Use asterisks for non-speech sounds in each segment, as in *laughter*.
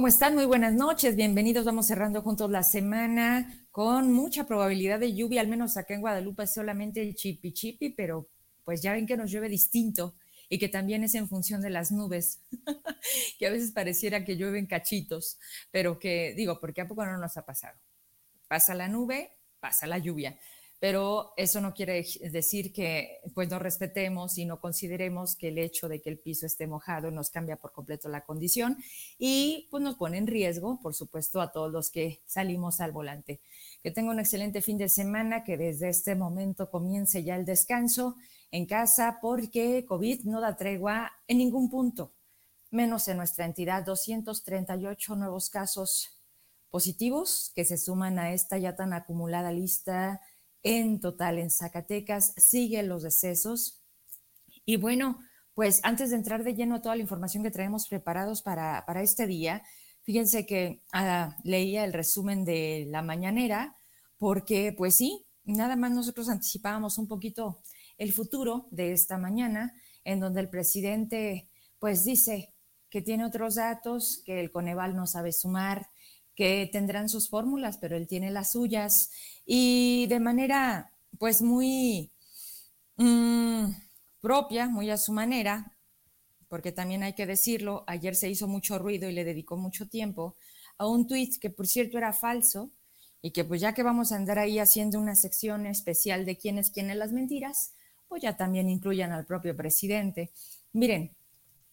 ¿Cómo están? Muy buenas noches, bienvenidos. Vamos cerrando juntos la semana con mucha probabilidad de lluvia, al menos acá en Guadalupe es solamente el chipi chipi, pero pues ya ven que nos llueve distinto y que también es en función de las nubes, *laughs* que a veces pareciera que llueven cachitos, pero que digo, porque a poco no nos ha pasado. Pasa la nube, pasa la lluvia pero eso no quiere decir que pues no respetemos y no consideremos que el hecho de que el piso esté mojado nos cambia por completo la condición y pues nos pone en riesgo, por supuesto, a todos los que salimos al volante. Que tenga un excelente fin de semana, que desde este momento comience ya el descanso en casa porque COVID no da tregua en ningún punto, menos en nuestra entidad, 238 nuevos casos positivos que se suman a esta ya tan acumulada lista en total en Zacatecas, siguen los decesos. Y bueno, pues antes de entrar de lleno a toda la información que traemos preparados para, este día, fíjense que ah, leía el resumen de la mañanera, porque pues sí, nada más nosotros anticipábamos un poquito el futuro de esta mañana, en donde el presidente pues dice que tiene otros datos, que el Coneval no sabe sumar, que tendrán sus fórmulas, pero él tiene las suyas y de manera pues muy mm, propia, muy a su manera, porque también hay que decirlo, ayer se hizo mucho ruido y le dedicó mucho tiempo a un tuit que por cierto era falso y que pues ya que vamos a andar ahí haciendo una sección especial de quién es las mentiras, pues ya también incluyan al propio presidente. Miren,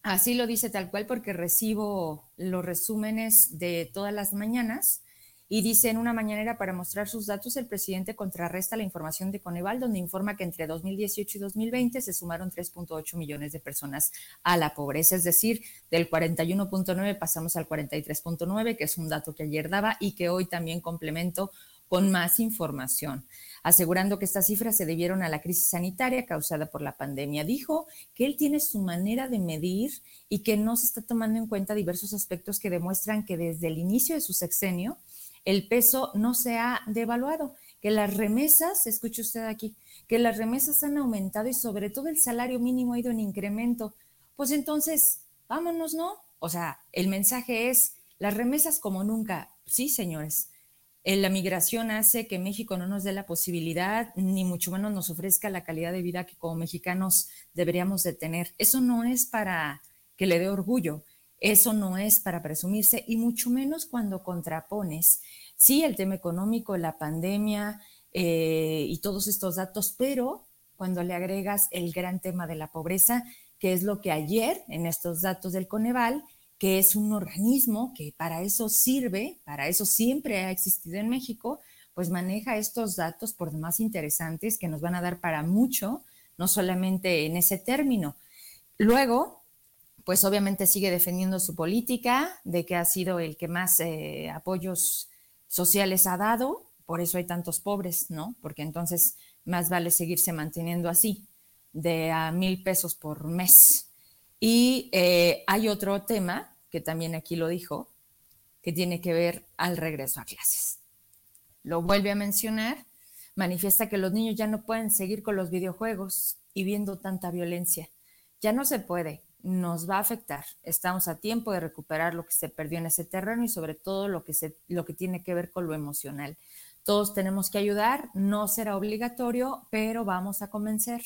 Así lo dice tal cual porque recibo los resúmenes de todas las mañanas y dice en una mañanera para mostrar sus datos, el presidente contrarresta la información de Coneval, donde informa que entre 2018 y 2020 se sumaron 3.8 millones de personas a la pobreza, es decir, del 41.9 pasamos al 43.9, que es un dato que ayer daba y que hoy también complemento con más información, asegurando que estas cifras se debieron a la crisis sanitaria causada por la pandemia. Dijo que él tiene su manera de medir y que no se está tomando en cuenta diversos aspectos que demuestran que desde el inicio de su sexenio el peso no se ha devaluado, que las remesas, escuche usted aquí, que las remesas han aumentado y sobre todo el salario mínimo ha ido en incremento. Pues entonces, vámonos, ¿no? O sea, el mensaje es, las remesas como nunca. Sí, señores, la migración hace que México no nos dé la posibilidad, ni mucho menos nos ofrezca la calidad de vida que como mexicanos deberíamos de tener. Eso no es para que le dé orgullo, eso no es para presumirse y mucho menos cuando contrapones, sí, el tema económico, la pandemia eh, y todos estos datos, pero cuando le agregas el gran tema de la pobreza, que es lo que ayer en estos datos del Coneval, que es un organismo que para eso sirve, para eso siempre ha existido en México, pues maneja estos datos por demás interesantes que nos van a dar para mucho, no solamente en ese término. Luego, pues obviamente sigue defendiendo su política, de que ha sido el que más eh, apoyos sociales ha dado, por eso hay tantos pobres, ¿no? Porque entonces más vale seguirse manteniendo así, de a mil pesos por mes. Y eh, hay otro tema, que también aquí lo dijo, que tiene que ver al regreso a clases. Lo vuelve a mencionar, manifiesta que los niños ya no pueden seguir con los videojuegos y viendo tanta violencia. Ya no se puede, nos va a afectar. Estamos a tiempo de recuperar lo que se perdió en ese terreno y sobre todo lo que, se, lo que tiene que ver con lo emocional. Todos tenemos que ayudar, no será obligatorio, pero vamos a convencer.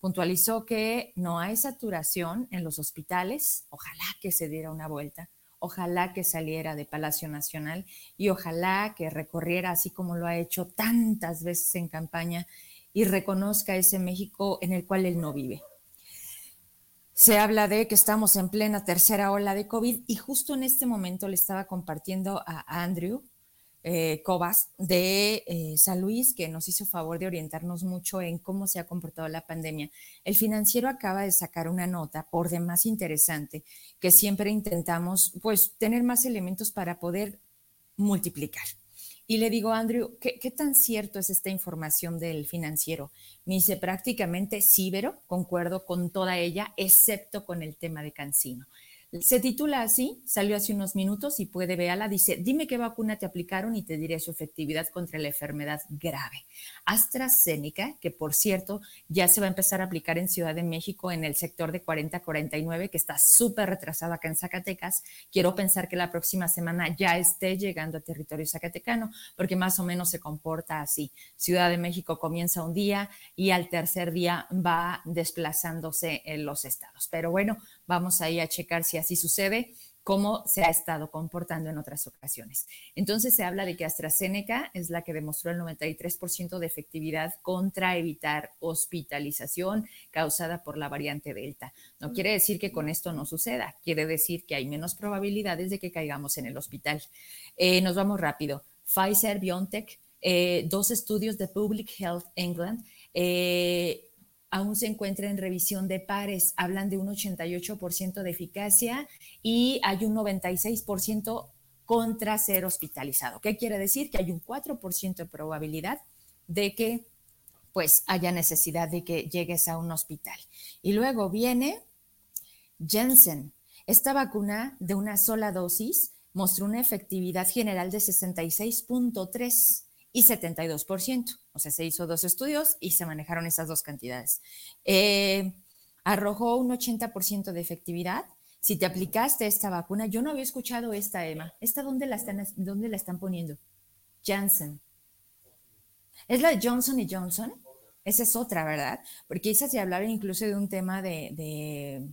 Puntualizó que no hay saturación en los hospitales, ojalá que se diera una vuelta, ojalá que saliera de Palacio Nacional y ojalá que recorriera así como lo ha hecho tantas veces en campaña y reconozca ese México en el cual él no vive. Se habla de que estamos en plena tercera ola de COVID y justo en este momento le estaba compartiendo a Andrew eh, Cobas de eh, San Luis, que nos hizo favor de orientarnos mucho en cómo se ha comportado la pandemia. El financiero acaba de sacar una nota por demás interesante, que siempre intentamos pues tener más elementos para poder multiplicar. Y le digo, Andrew, ¿qué, tan cierto es esta información del financiero? Me dice prácticamente sí, concuerdo con toda ella, excepto con el tema de Cancino. Se titula así, salió hace unos minutos y puede verla. Dice: Dime qué vacuna te aplicaron y te diré su efectividad contra la enfermedad grave. AstraZeneca, que por cierto ya se va a empezar a aplicar en Ciudad de México en el sector de 40-49, que está súper retrasado acá en Zacatecas. Quiero pensar que la próxima semana ya esté llegando a territorio zacatecano, porque más o menos se comporta así. Ciudad de México comienza un día y al tercer día va desplazándose en los estados. Pero bueno, Vamos ahí a checar si así sucede, cómo se ha estado comportando en otras ocasiones. Entonces se habla de que AstraZeneca es la que demostró el 93% de efectividad contra evitar hospitalización causada por la variante Delta. No quiere decir que con esto no suceda, quiere decir que hay menos probabilidades de que caigamos en el hospital. Eh, nos vamos rápido. Pfizer, BioNTech, eh, dos estudios de Public Health England. Eh, aún se encuentra en revisión de pares. Hablan de un 88% de eficacia y hay un 96% contra ser hospitalizado. ¿Qué quiere decir? Que hay un 4% de probabilidad de que pues haya necesidad de que llegues a un hospital. Y luego viene Jensen. Esta vacuna de una sola dosis mostró una efectividad general de 66.3 y 72%. O sea, se hizo dos estudios y se manejaron esas dos cantidades. Eh, arrojó un 80% de efectividad. Si te aplicaste esta vacuna, yo no había escuchado esta, Emma. ¿Esta dónde la están, dónde la están poniendo? Janssen. ¿Es la de Johnson y Johnson? Esa es otra, ¿verdad? Porque esa se hablaba incluso de un tema de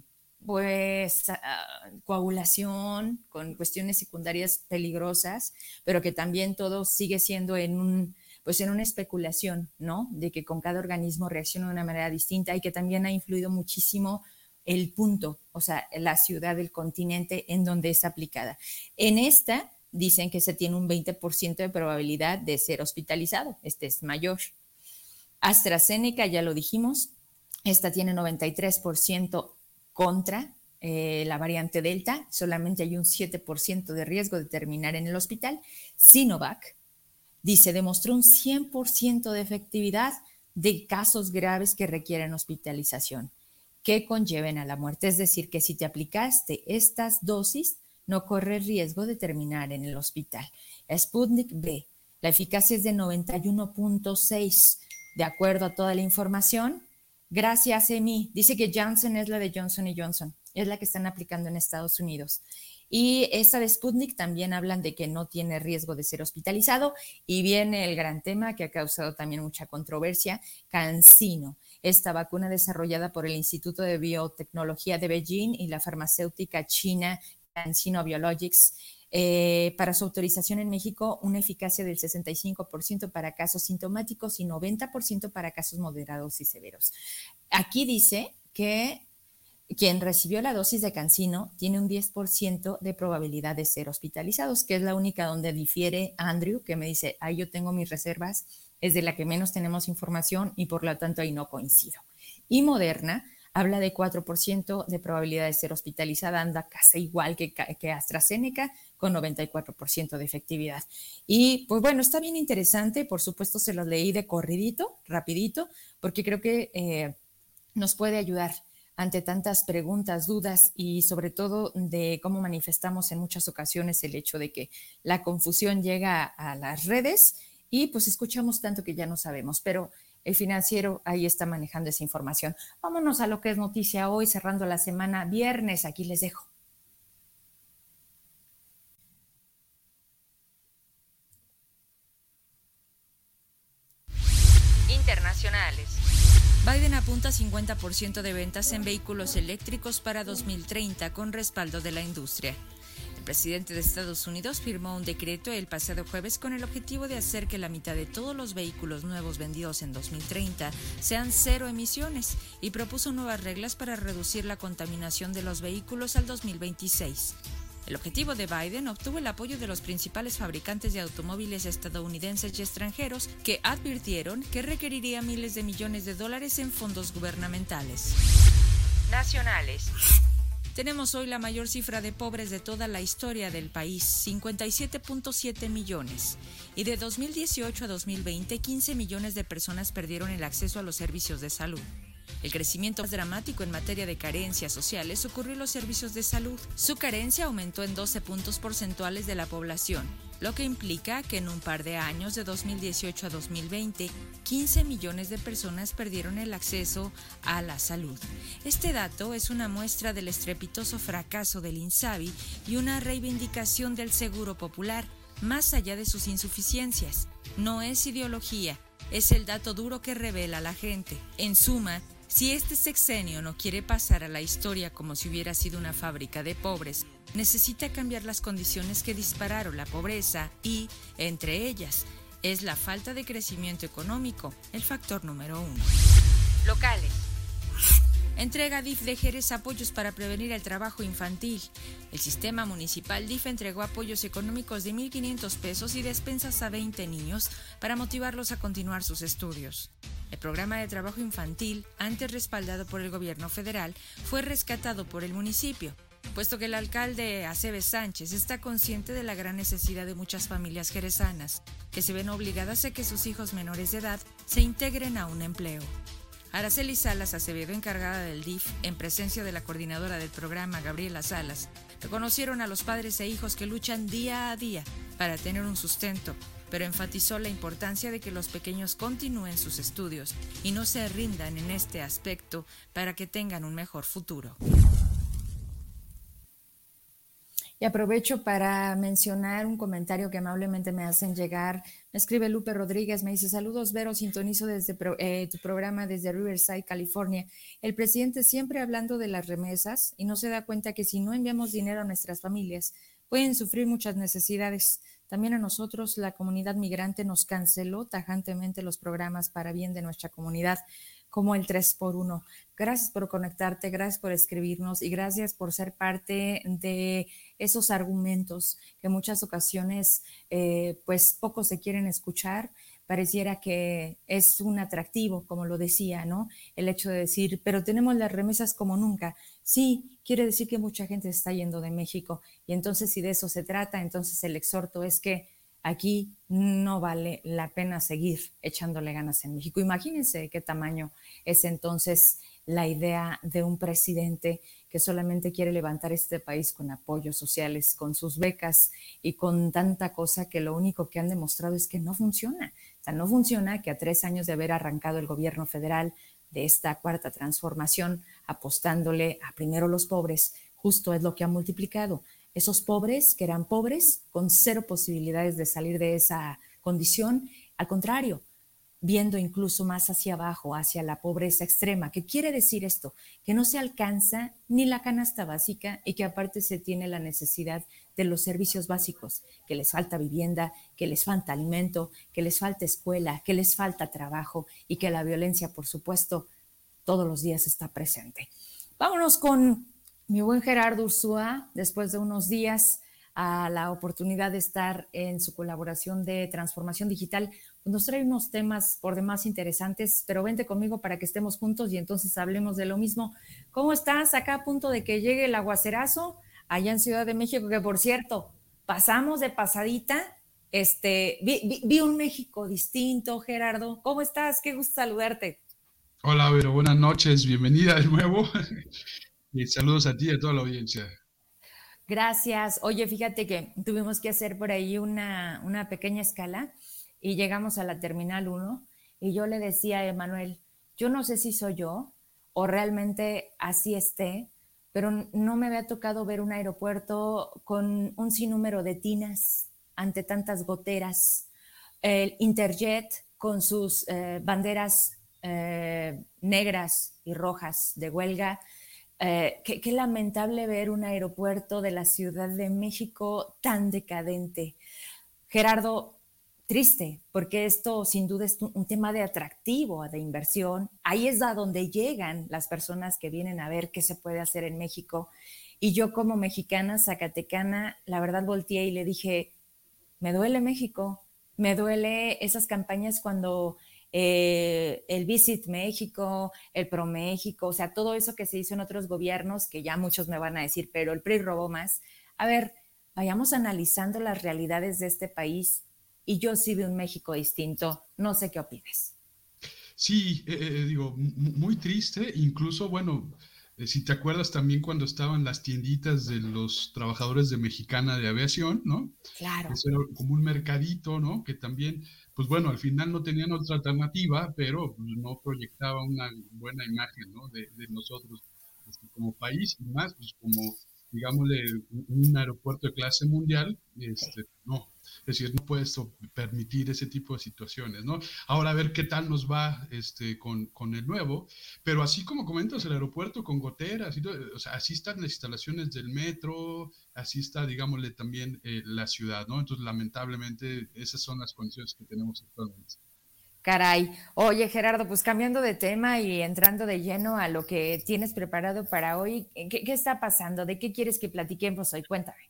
pues ah, coagulación con cuestiones secundarias peligrosas, pero que también todo sigue siendo en un pues en una especulación, ¿no? De que con cada organismo reacciona de una manera distinta y que también ha influido muchísimo el punto, o sea, la ciudad del continente en donde es aplicada. En esta dicen que se tiene un 20% de probabilidad de ser hospitalizado, este es mayor. AstraZeneca, ya lo dijimos, esta tiene 93% contra eh, la variante Delta, solamente hay un 7% de riesgo de terminar en el hospital. Sinovac dice, demostró un 100% de efectividad de casos graves que requieren hospitalización, que conlleven a la muerte. Es decir, que si te aplicaste estas dosis, no corre riesgo de terminar en el hospital. Sputnik B, la eficacia es de 91.6. De acuerdo a toda la información, Gracias, Emi. Dice que Johnson es la de Johnson Johnson, es la que están aplicando en Estados Unidos. Y esta de Sputnik también hablan de que no tiene riesgo de ser hospitalizado. Y viene el gran tema que ha causado también mucha controversia, Cancino. Esta vacuna desarrollada por el Instituto de Biotecnología de Beijing y la farmacéutica china Cancino Biologics eh, para su autorización en México, una eficacia del 65% para casos sintomáticos y 90% para casos moderados y severos. Aquí dice que quien recibió la dosis de cancino tiene un 10% de probabilidad de ser hospitalizados, que es la única donde difiere Andrew, que me dice, ahí yo tengo mis reservas, es de la que menos tenemos información y por lo tanto ahí no coincido. Y Moderna habla de 4% de probabilidad de ser hospitalizada, anda casi igual que, que AstraZeneca, con 94% de efectividad. Y pues bueno, está bien interesante, por supuesto se los leí de corridito, rapidito, porque creo que eh, nos puede ayudar ante tantas preguntas, dudas y sobre todo de cómo manifestamos en muchas ocasiones el hecho de que la confusión llega a las redes y pues escuchamos tanto que ya no sabemos, pero el financiero ahí está manejando esa información. Vámonos a lo que es noticia hoy, cerrando la semana viernes. Aquí les dejo. Internacionales. Biden apunta 50% de ventas en vehículos eléctricos para 2030 con respaldo de la industria presidente de Estados Unidos firmó un decreto el pasado jueves con el objetivo de hacer que la mitad de todos los vehículos nuevos vendidos en 2030 sean cero emisiones y propuso nuevas reglas para reducir la contaminación de los vehículos al 2026. El objetivo de Biden obtuvo el apoyo de los principales fabricantes de automóviles estadounidenses y extranjeros que advirtieron que requeriría miles de millones de dólares en fondos gubernamentales. Nacionales. Tenemos hoy la mayor cifra de pobres de toda la historia del país, 57.7 millones. Y de 2018 a 2020, 15 millones de personas perdieron el acceso a los servicios de salud. El crecimiento más dramático en materia de carencias sociales ocurrió en los servicios de salud. Su carencia aumentó en 12 puntos porcentuales de la población, lo que implica que en un par de años, de 2018 a 2020, 15 millones de personas perdieron el acceso a la salud. Este dato es una muestra del estrepitoso fracaso del INSABI y una reivindicación del Seguro Popular, más allá de sus insuficiencias. No es ideología, es el dato duro que revela la gente. En suma, si este sexenio no quiere pasar a la historia como si hubiera sido una fábrica de pobres, necesita cambiar las condiciones que dispararon la pobreza y, entre ellas, es la falta de crecimiento económico el factor número uno. Locales. Entrega DIF de Jerez apoyos para prevenir el trabajo infantil. El sistema municipal DIF entregó apoyos económicos de 1.500 pesos y despensas a 20 niños para motivarlos a continuar sus estudios. El programa de trabajo infantil, antes respaldado por el gobierno federal, fue rescatado por el municipio, puesto que el alcalde Aceves Sánchez está consciente de la gran necesidad de muchas familias jerezanas, que se ven obligadas a que sus hijos menores de edad se integren a un empleo. Araceli Salas Acevedo, encargada del DIF, en presencia de la coordinadora del programa, Gabriela Salas, reconocieron a los padres e hijos que luchan día a día para tener un sustento pero enfatizó la importancia de que los pequeños continúen sus estudios y no se rindan en este aspecto para que tengan un mejor futuro. Y aprovecho para mencionar un comentario que amablemente me hacen llegar. Me escribe Lupe Rodríguez, me dice, saludos Vero, sintonizo desde eh, tu programa desde Riverside, California. El presidente siempre hablando de las remesas y no se da cuenta que si no enviamos dinero a nuestras familias, pueden sufrir muchas necesidades. También a nosotros, la comunidad migrante, nos canceló tajantemente los programas para bien de nuestra comunidad, como el 3x1. Gracias por conectarte, gracias por escribirnos y gracias por ser parte de esos argumentos que muchas ocasiones, eh, pues, pocos se quieren escuchar pareciera que es un atractivo, como lo decía, ¿no? El hecho de decir, pero tenemos las remesas como nunca. Sí, quiere decir que mucha gente está yendo de México y entonces si de eso se trata, entonces el exhorto es que aquí no vale la pena seguir echándole ganas en México. Imagínense qué tamaño es entonces la idea de un presidente que solamente quiere levantar este país con apoyos sociales, con sus becas y con tanta cosa que lo único que han demostrado es que no funciona. O sea, no funciona que a tres años de haber arrancado el gobierno federal de esta cuarta transformación, apostándole a primero los pobres, justo es lo que ha multiplicado. Esos pobres que eran pobres con cero posibilidades de salir de esa condición, al contrario, viendo incluso más hacia abajo, hacia la pobreza extrema. ¿Qué quiere decir esto? Que no se alcanza ni la canasta básica y que aparte se tiene la necesidad de los servicios básicos, que les falta vivienda, que les falta alimento, que les falta escuela, que les falta trabajo y que la violencia, por supuesto, todos los días está presente. Vámonos con mi buen Gerardo Ursúa, después de unos días a la oportunidad de estar en su colaboración de transformación digital nos trae unos temas por demás interesantes, pero vente conmigo para que estemos juntos y entonces hablemos de lo mismo. ¿Cómo estás acá a punto de que llegue el aguacerazo allá en Ciudad de México? Que por cierto, pasamos de pasadita, este, vi, un México distinto, Gerardo. ¿Cómo estás? Qué gusto saludarte. Hola, Vero, buenas noches, bienvenida de nuevo. *laughs* y saludos a ti y a toda la audiencia. Gracias. Oye, fíjate que tuvimos que hacer por ahí una, una pequeña escala y llegamos a la Terminal 1 y yo le decía a Emanuel, yo no sé si soy yo o realmente así esté, pero no me había tocado ver un aeropuerto con un sinnúmero de tinas ante tantas goteras, el Interjet con sus eh, banderas eh, negras y rojas de huelga. Eh, qué, qué, lamentable ver un aeropuerto de la Ciudad de México tan decadente. Gerardo, triste, porque esto sin duda es un tema de atractivo, de inversión. Ahí es a donde llegan las personas que vienen a ver qué se puede hacer en México. Y yo como mexicana, zacatecana, la verdad volteé y le dije, me duele México, me duele esas campañas cuando eh, el Visit México, el Pro México, o sea, todo eso que se hizo en otros gobiernos, que ya muchos me van a decir, pero el PRI robó más. A ver, vayamos analizando las realidades de este país y yo sí veo un México distinto. No sé qué opinas. Sí, eh, eh, digo, muy triste, incluso, bueno, eh, si te acuerdas también cuando estaban las tienditas de los trabajadores de Mexicana de Aviación, ¿no? Claro. Eso era como un mercadito, ¿no? Que también, pues bueno, al final no tenían otra alternativa, pero no proyectaba una buena imagen, ¿no? De, de nosotros este, como país y más, pues como digámosle, un aeropuerto de clase mundial, este, no, es decir, no puedes permitir ese tipo de situaciones, ¿no? Ahora a ver qué tal nos va este, con, con el nuevo, pero así como comentas, el aeropuerto con goteras, o sea, así están las instalaciones del metro, así está, digámosle, también eh, la ciudad, ¿no? Entonces, lamentablemente, esas son las condiciones que tenemos actualmente. Caray. Oye, Gerardo, pues cambiando de tema y entrando de lleno a lo que tienes preparado para hoy, ¿qué, está pasando? ¿De qué quieres que platiquemos hoy? Cuéntame.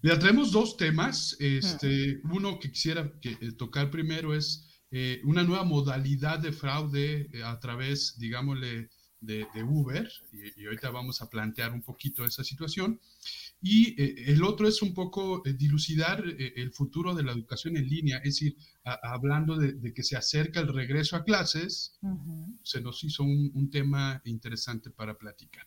Mira, tenemos dos temas. Este, Uno que quisiera eh, tocar primero es eh, una nueva modalidad de fraude eh, a través, digámosle, de, Uber, y, ahorita vamos a plantear un poquito esa situación. Y eh, el otro es un poco eh, dilucidar eh, el futuro de la educación en línea, es decir, hablando de, que se acerca el regreso a clases, se nos hizo un tema interesante para platicar.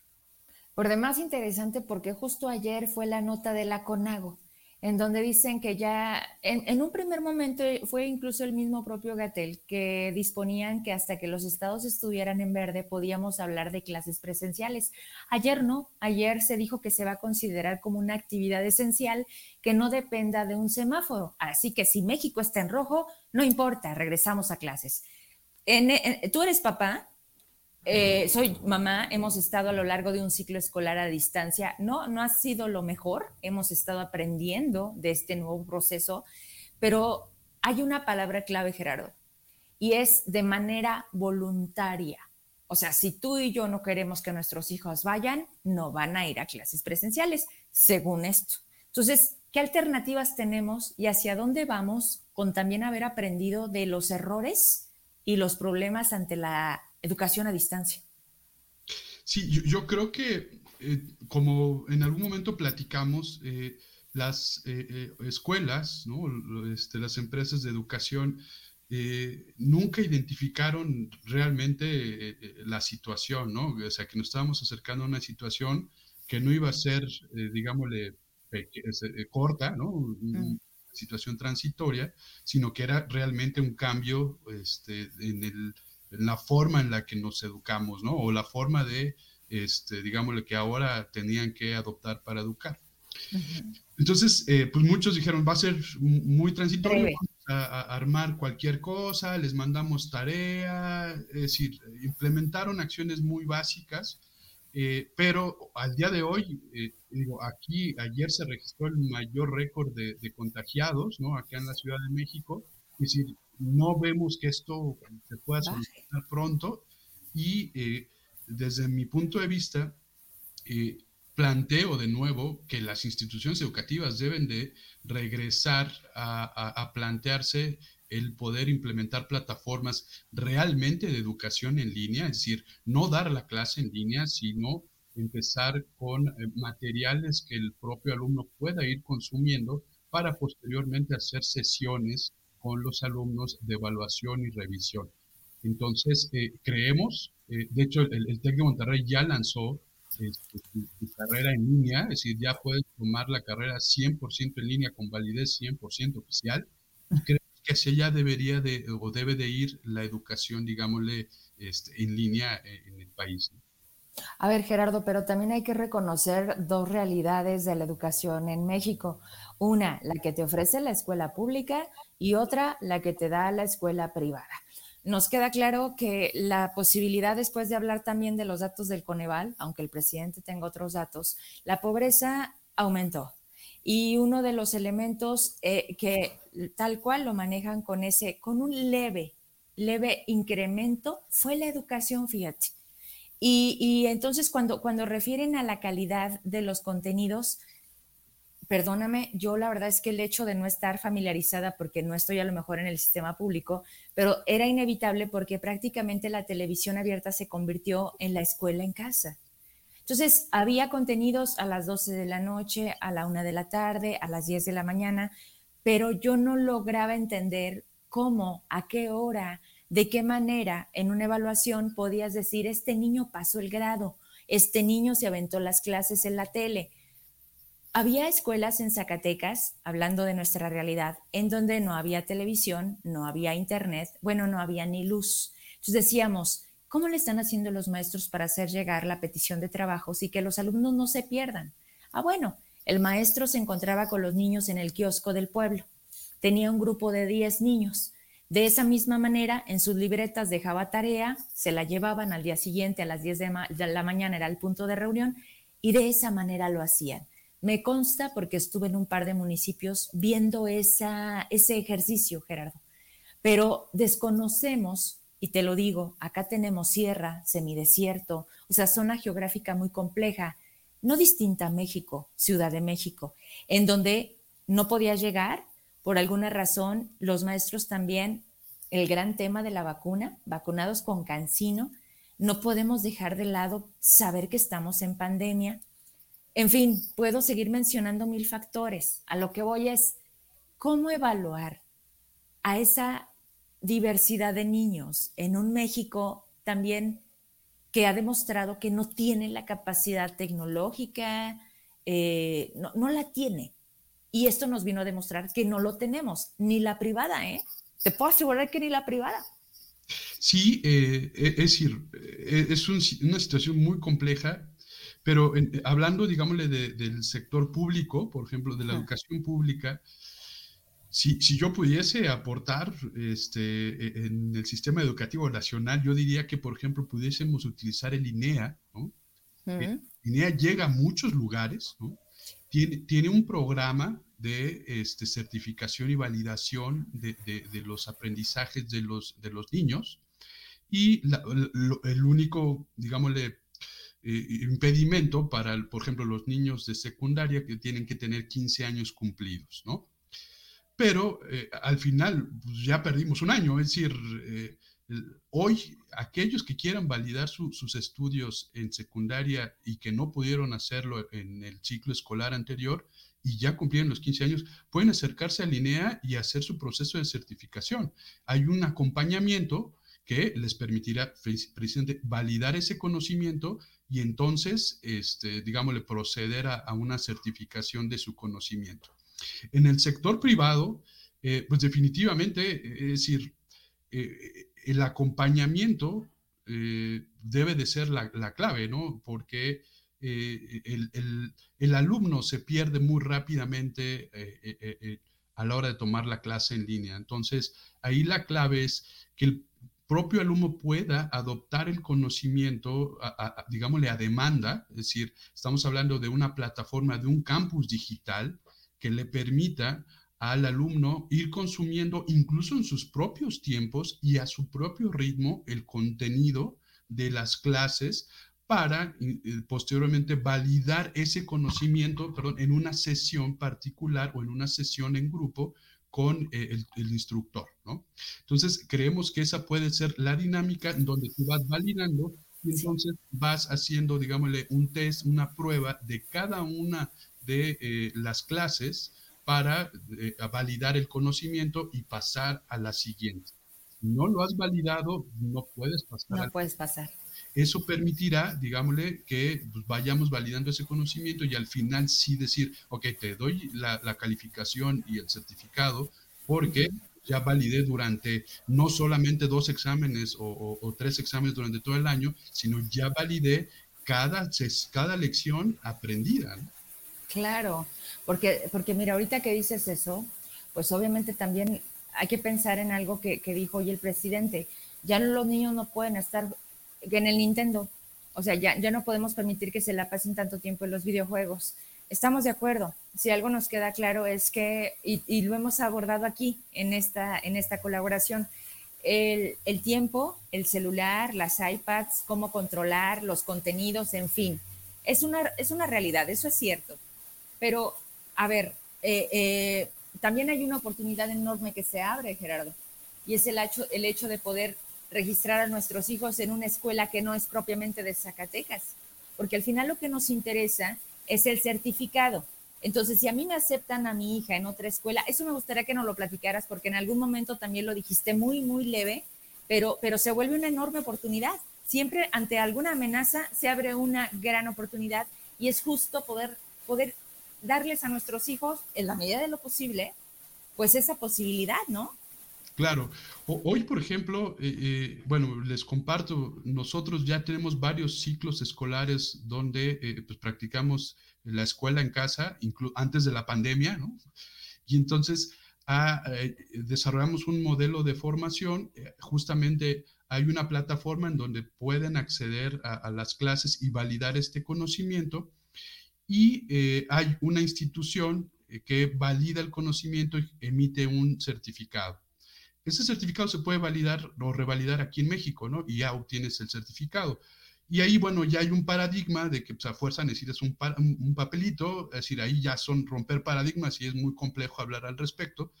Por demás interesante porque justo ayer fue la nota de la CONAGO en donde dicen que ya, en, un primer momento fue incluso el mismo propio Gatel que disponían que hasta que los estados estuvieran en verde podíamos hablar de clases presenciales. Ayer no, ayer se dijo que se va a considerar como una actividad esencial que no dependa de un semáforo. Así que si México está en rojo, no importa, regresamos a clases. ¿Tú eres papá? Eh, soy mamá, hemos estado a lo largo de un ciclo escolar a distancia. No, no ha sido lo mejor, hemos estado aprendiendo de este nuevo proceso, pero hay una palabra clave, Gerardo, y es de manera voluntaria. O sea, si tú y yo no queremos que nuestros hijos vayan, no van a ir a clases presenciales, según esto. Entonces, ¿qué alternativas tenemos y hacia dónde vamos con también haber aprendido de los errores y los problemas ante la educación a distancia. Sí, yo, creo que eh, como en algún momento platicamos, eh, las eh, escuelas, ¿no? este, las empresas de educación, nunca identificaron realmente la situación, ¿no? O sea, que nos estábamos acercando a una situación que no iba a ser, digámosle, corta, ¿no? Una situación transitoria, sino que era realmente un cambio este, en el la forma en la que nos educamos, ¿no? O la forma de, este, digámosle, que ahora tenían que adoptar para educar. Entonces, eh, pues muchos dijeron, va a ser muy transitorio, vamos a, armar cualquier cosa, les mandamos tarea, es decir, implementaron acciones muy básicas, eh, pero al día de hoy, eh, digo, aquí ayer se registró el mayor récord de, de, contagiados, ¿no? Acá en la Ciudad de México, es decir, no vemos que esto se pueda solucionar pronto. Y eh, desde mi punto de vista, eh, planteo de nuevo que las instituciones educativas deben de regresar a, plantearse el poder implementar plataformas realmente de educación en línea, es decir, no dar la clase en línea, sino empezar con eh, materiales que el propio alumno pueda ir consumiendo para posteriormente hacer sesiones con los alumnos de evaluación y revisión. Entonces, eh, creemos, eh, de hecho, el, TEC de Monterrey ya lanzó su, carrera en línea, es decir, ya puedes tomar la carrera 100% en línea con validez 100% oficial. Y creemos que hacia allá debería de, o debe de ir la educación, digámosle, este, en línea eh, en el país. A ver, Gerardo, pero también hay que reconocer dos realidades de la educación en México. Una, la que te ofrece la escuela pública y otra, la que te da la escuela privada. Nos queda claro que la posibilidad, después de hablar también de los datos del Coneval, aunque el presidente tenga otros datos, la pobreza aumentó. Y uno de los elementos eh, que tal cual lo manejan con ese, con un leve, leve incremento, fue la educación, fíjate. Y, entonces cuando, cuando refieren a la calidad de los contenidos, perdóname, yo la verdad es que el hecho de no estar familiarizada, porque no estoy a lo mejor en el sistema público, pero era inevitable porque prácticamente la televisión abierta se convirtió en la escuela en casa. Entonces, había contenidos a las 12 de la noche, a la 1 de la tarde, a las 10 de la mañana, pero yo no lograba entender cómo, a qué hora, de qué manera en una evaluación podías decir, este niño pasó el grado, este niño se aventó las clases en la tele. Había escuelas en Zacatecas, hablando de nuestra realidad, en donde no había televisión, no había internet, bueno, no había ni luz. Entonces decíamos, ¿cómo le están haciendo los maestros para hacer llegar la petición de trabajos y que los alumnos no se pierdan? Ah, bueno, el maestro se encontraba con los niños en el kiosco del pueblo. Tenía un grupo de 10 niños. De esa misma manera, en sus libretas dejaba tarea, se la llevaban al día siguiente a las 10 de, la mañana, era el punto de reunión, y de esa manera lo hacían. Me consta porque estuve en un par de municipios viendo ese ejercicio, Gerardo. Pero desconocemos, y te lo digo, acá tenemos sierra, semidesierto, o sea, zona geográfica muy compleja, no distinta a México, Ciudad de México, en donde no podía llegar por alguna razón, los maestros también, el gran tema de la vacuna, vacunados con cancino, no podemos dejar de lado saber que estamos en pandemia. En fin, puedo seguir mencionando mil factores. A lo que voy es, ¿cómo evaluar a esa diversidad de niños en un México también que ha demostrado que no tiene la capacidad tecnológica, eh, no, no la tiene? Y esto nos vino a demostrar que no lo tenemos, ni la privada, ¿eh? Te puedo asegurar que ni la privada. Sí, eh, e, es decir, e, es una situación muy compleja, pero hablando, digámosle, del sector público, por ejemplo, de la educación pública, si, si, yo pudiese aportar este, e, en el sistema educativo nacional, yo diría que, por ejemplo, pudiésemos utilizar el INEA, ¿no? El INEA llega a muchos lugares, ¿no? Tiene, un programa de este, certificación y validación de, los aprendizajes de los, de los niños y el único, digámosle, eh, impedimento para, por ejemplo, los niños de secundaria que tienen que tener 15 años cumplidos, ¿no? Pero eh, al final pues, ya perdimos un año, es decir, eh, hoy aquellos que quieran validar sus estudios en secundaria y que no pudieron hacerlo en el ciclo escolar anterior y ya cumplieron los 15 años, pueden acercarse a Linea y hacer su proceso de certificación. Hay un acompañamiento que les permitirá precisamente validar ese conocimiento y entonces, este, digámosle, proceder a, una certificación de su conocimiento. En el sector privado, eh, pues definitivamente, es decir, eh, el acompañamiento eh, debe de ser la, clave, ¿no? Porque eh, el, alumno se pierde muy rápidamente eh, a la hora de tomar la clase en línea. Entonces, ahí la clave es que el propio alumno pueda adoptar el conocimiento, digámosle, a demanda, es decir, estamos hablando de una plataforma, de un campus digital que le permita al alumno ir consumiendo incluso en sus propios tiempos y a su propio ritmo el contenido de las clases para eh, posteriormente validar ese conocimiento perdón, en una sesión particular o en una sesión en grupo con eh, el, instructor. ¿no? Entonces, creemos que esa puede ser la dinámica en donde tú vas validando y entonces vas haciendo, digámosle, un test, una prueba de cada una de eh, las clases para eh, validar el conocimiento y pasar a la siguiente. Si no lo has validado, no puedes pasar. No puedes pasar. Eso permitirá, digámosle, que pues, vayamos validando ese conocimiento y al final sí decir, ok, te doy la, calificación y el certificado porque ya validé durante no solamente dos exámenes o, tres exámenes durante todo el año, sino ya validé cada, cada lección aprendida. Claro, porque, porque mira, ahorita que dices eso, pues obviamente también hay que pensar en algo que, dijo hoy el presidente. Ya los niños no pueden estar en el Nintendo. O sea, ya, no podemos permitir que se la pasen tanto tiempo en los videojuegos. Estamos de acuerdo. Si algo nos queda claro es que, y, lo hemos abordado aquí en esta, en esta colaboración, el, el, tiempo, el celular, las iPads, cómo controlar los contenidos, en fin, es una, es una realidad, eso es cierto. Pero, a ver, eh, eh, también hay una oportunidad enorme que se abre, Gerardo, y es el hecho, de poder registrar a nuestros hijos en una escuela que no es propiamente de Zacatecas, porque al final lo que nos interesa es el certificado. Entonces, si a mí me aceptan a mi hija en otra escuela, eso me gustaría que nos lo platicaras, porque en algún momento también lo dijiste muy, muy leve, pero, pero se vuelve una enorme oportunidad. Siempre ante alguna amenaza se abre una gran oportunidad y es justo poder, poder darles a nuestros hijos, en la medida de lo posible, pues esa posibilidad, ¿no? Claro. hoy, por ejemplo, eh, eh, bueno, les comparto, nosotros ya tenemos varios ciclos escolares donde eh, pues, practicamos la escuela en casa, antes de la pandemia, ¿no? Y entonces ah, desarrollamos un modelo de formación, justamente hay una plataforma en donde pueden acceder a, las clases y validar este conocimiento y hay una institución que valida el conocimiento y emite un certificado. Ese certificado se puede validar o revalidar aquí en México, ¿no? Y ya obtienes el certificado. Y ahí, bueno, ya hay un paradigma de que pues, a fuerza necesitas un, un, papelito, es decir, ahí ya son romper paradigmas y es muy complejo hablar al respecto,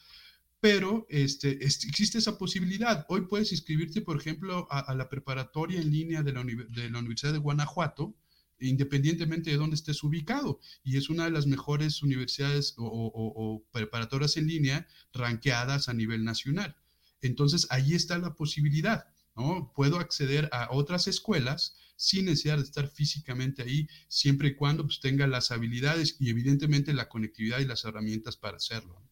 pero este, existe esa posibilidad. Hoy puedes inscribirte, por ejemplo, a, la preparatoria en línea de la, Universidad de Guanajuato, independientemente de dónde estés ubicado. Y es una de las mejores universidades o, preparatorias en línea ranqueadas a nivel nacional. Entonces, ahí está la posibilidad, ¿no? Puedo acceder a otras escuelas sin necesidad de estar físicamente ahí, siempre y cuando pues, tenga las habilidades y evidentemente la conectividad y las herramientas para hacerlo.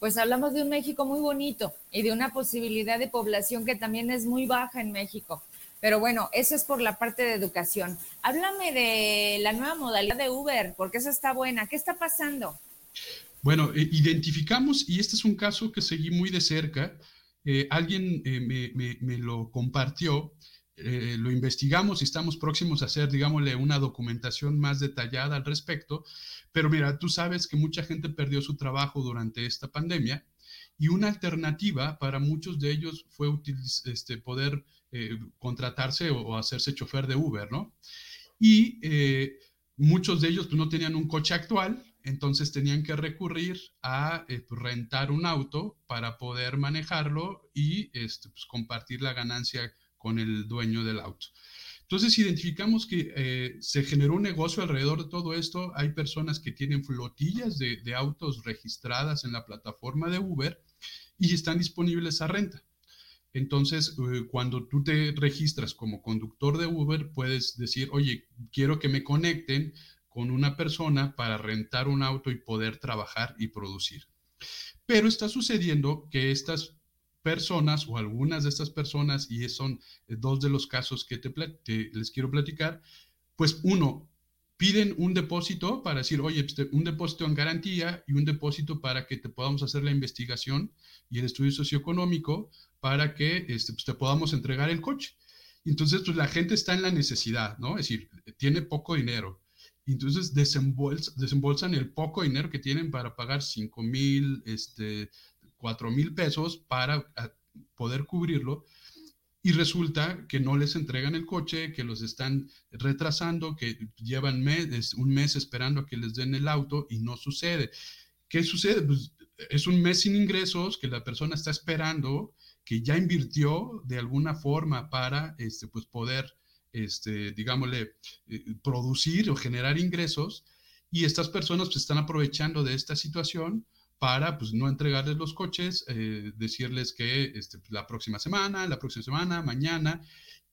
Pues hablamos de un México muy bonito y de una posibilidad de población que también es muy baja en México. Pero bueno, eso es por la parte de educación. Háblame de la nueva modalidad de Uber, porque eso está buena. ¿Qué está pasando? Bueno, eh, identificamos, y este es un caso que seguí muy de cerca, eh, alguien eh, me, lo compartió, lo investigamos y estamos próximos a hacer, digámosle, una documentación más detallada al respecto, pero mira, tú sabes que mucha gente perdió su trabajo durante esta pandemia y una alternativa para muchos de ellos fue este, poder contratarse o, hacerse chofer de Uber, ¿no? Y muchos de ellos pues, no tenían un coche actual, entonces tenían que recurrir a eh, pues, rentar un auto para poder manejarlo y este, pues, compartir la ganancia con el dueño del auto. Entonces identificamos que eh, se generó un negocio alrededor de todo esto. Hay personas que tienen flotillas de, autos registradas en la plataforma de Uber y están disponibles a renta. Entonces, eh, cuando tú te registras como conductor de Uber, puedes decir, oye, quiero que me conecten con una persona para rentar un auto y poder trabajar y producir. Pero está sucediendo que estas personas o algunas de estas personas, y son dos de los casos que te, les quiero platicar, pues uno, piden un depósito para decir, oye, pues, un depósito en garantía y un depósito para que te podamos hacer la investigación y el estudio socioeconómico para que este, pues, te podamos entregar el coche. Entonces, pues la gente está en la necesidad, ¿no? Es decir, tiene poco dinero entonces desembolsan el poco dinero que tienen para pagar 5 mil, este, 4 mil pesos para ah, poder cubrirlo. Y resulta que no les entregan el coche, que los están retrasando, que llevan mes, un mes esperando a que les den el auto y no sucede. ¿Qué sucede? Pues es un mes sin ingresos que la persona está esperando, que ya invirtió de alguna forma para este, pues poder este, digámosle, eh, producir o generar ingresos y estas personas pues, están aprovechando de esta situación para pues, no entregarles los coches, eh, decirles que este, pues, la próxima semana, la próxima semana, mañana.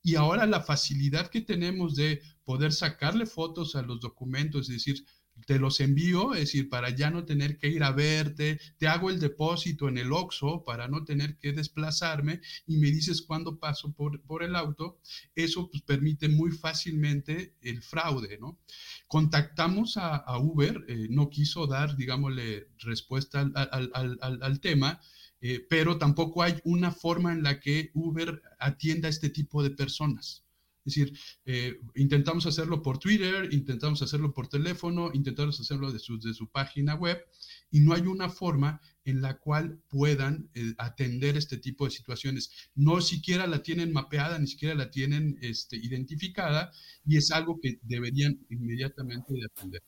Y ahora la facilidad que tenemos de poder sacarle fotos a los documentos y decir, te los envío, es decir, para ya no tener que ir a verte, te hago el depósito en el OXO para no tener que desplazarme y me dices cuándo paso por, por el auto, eso pues, permite muy fácilmente el fraude, ¿no? Contactamos a, Uber, eh, no quiso dar, digámosle, respuesta al, al, al, tema, eh, pero tampoco hay una forma en la que Uber atienda a este tipo de personas. Es decir, eh, intentamos hacerlo por Twitter, intentamos hacerlo por teléfono, intentamos hacerlo de su, de su página web y no hay una forma en la cual puedan eh, atender este tipo de situaciones. No siquiera la tienen mapeada, ni siquiera la tienen este, identificada y es algo que deberían inmediatamente de atender.